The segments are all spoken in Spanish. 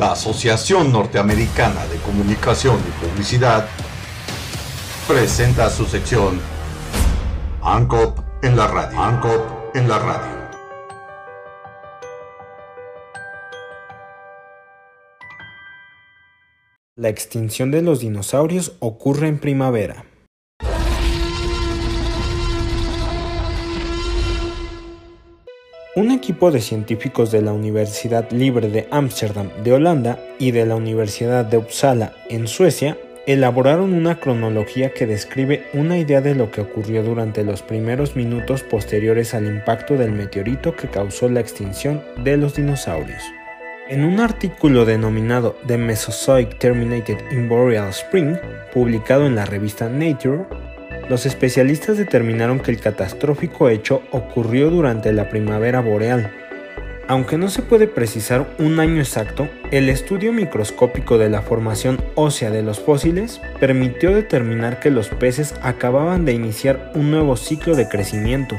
La Asociación Norteamericana de Comunicación y Publicidad presenta su sección ANCOP en la radio. ANCOP en la radio. La extinción de los dinosaurios ocurre en primavera. Un equipo de científicos de la Universidad Libre de Ámsterdam de Holanda y de la Universidad de Uppsala en Suecia elaboraron una cronología que describe una idea de lo que ocurrió durante los primeros minutos posteriores al impacto del meteorito que causó la extinción de los dinosaurios. En un artículo denominado The Mesozoic Terminated in Boreal Spring, publicado en la revista Nature, los especialistas determinaron que el catastrófico hecho ocurrió durante la primavera boreal. Aunque no se puede precisar un año exacto, el estudio microscópico de la formación ósea de los fósiles permitió determinar que los peces acababan de iniciar un nuevo ciclo de crecimiento,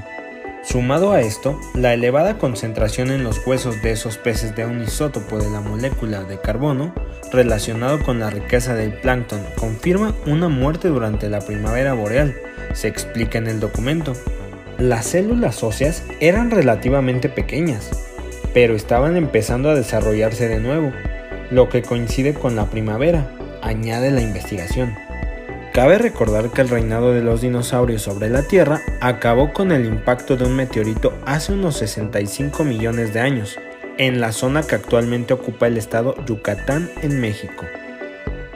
Sumado a esto, la elevada concentración en los huesos de esos peces de un isótopo de la molécula de carbono relacionado con la riqueza del plancton confirma una muerte durante la primavera boreal, se explica en el documento. Las células óseas eran relativamente pequeñas, pero estaban empezando a desarrollarse de nuevo, lo que coincide con la primavera, añade la investigación. Cabe recordar que el reinado de los dinosaurios sobre la Tierra acabó con el impacto de un meteorito hace unos 65 millones de años, en la zona que actualmente ocupa el estado Yucatán en México,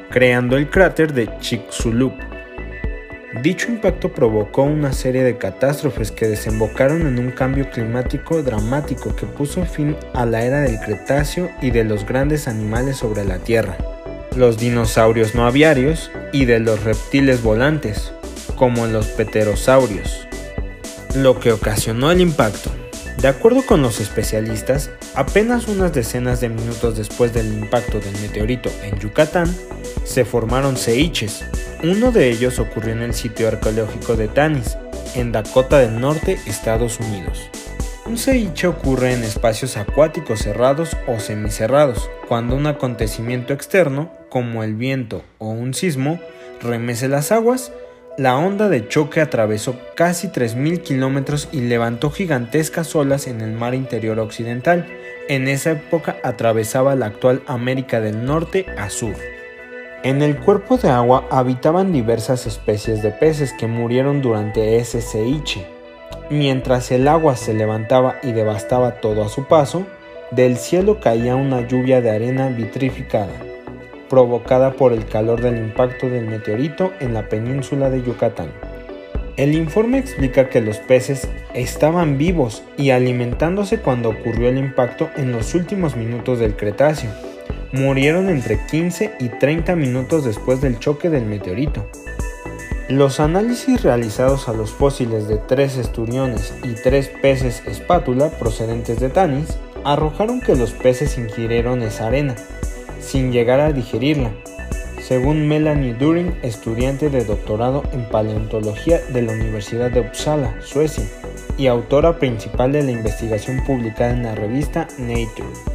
creando el cráter de Chicxulub. Dicho impacto provocó una serie de catástrofes que desembocaron en un cambio climático dramático que puso fin a la era del Cretáceo y de los grandes animales sobre la Tierra los dinosaurios no aviarios y de los reptiles volantes, como los pterosaurios, lo que ocasionó el impacto. De acuerdo con los especialistas, apenas unas decenas de minutos después del impacto del meteorito en Yucatán, se formaron ceíches. Uno de ellos ocurrió en el sitio arqueológico de Tanis, en Dakota del Norte, Estados Unidos. Un ceviche ocurre en espacios acuáticos cerrados o semicerrados, cuando un acontecimiento externo, como el viento o un sismo, remece las aguas, la onda de choque atravesó casi 3.000 kilómetros y levantó gigantescas olas en el mar interior occidental. En esa época atravesaba la actual América del Norte a sur. En el cuerpo de agua habitaban diversas especies de peces que murieron durante ese ceviche. Mientras el agua se levantaba y devastaba todo a su paso, del cielo caía una lluvia de arena vitrificada, provocada por el calor del impacto del meteorito en la península de Yucatán. El informe explica que los peces estaban vivos y alimentándose cuando ocurrió el impacto en los últimos minutos del Cretáceo. Murieron entre 15 y 30 minutos después del choque del meteorito. Los análisis realizados a los fósiles de tres esturiones y tres peces espátula procedentes de Tanis arrojaron que los peces ingirieron esa arena, sin llegar a digerirla, según Melanie During, estudiante de doctorado en paleontología de la Universidad de Uppsala, Suecia, y autora principal de la investigación publicada en la revista Nature.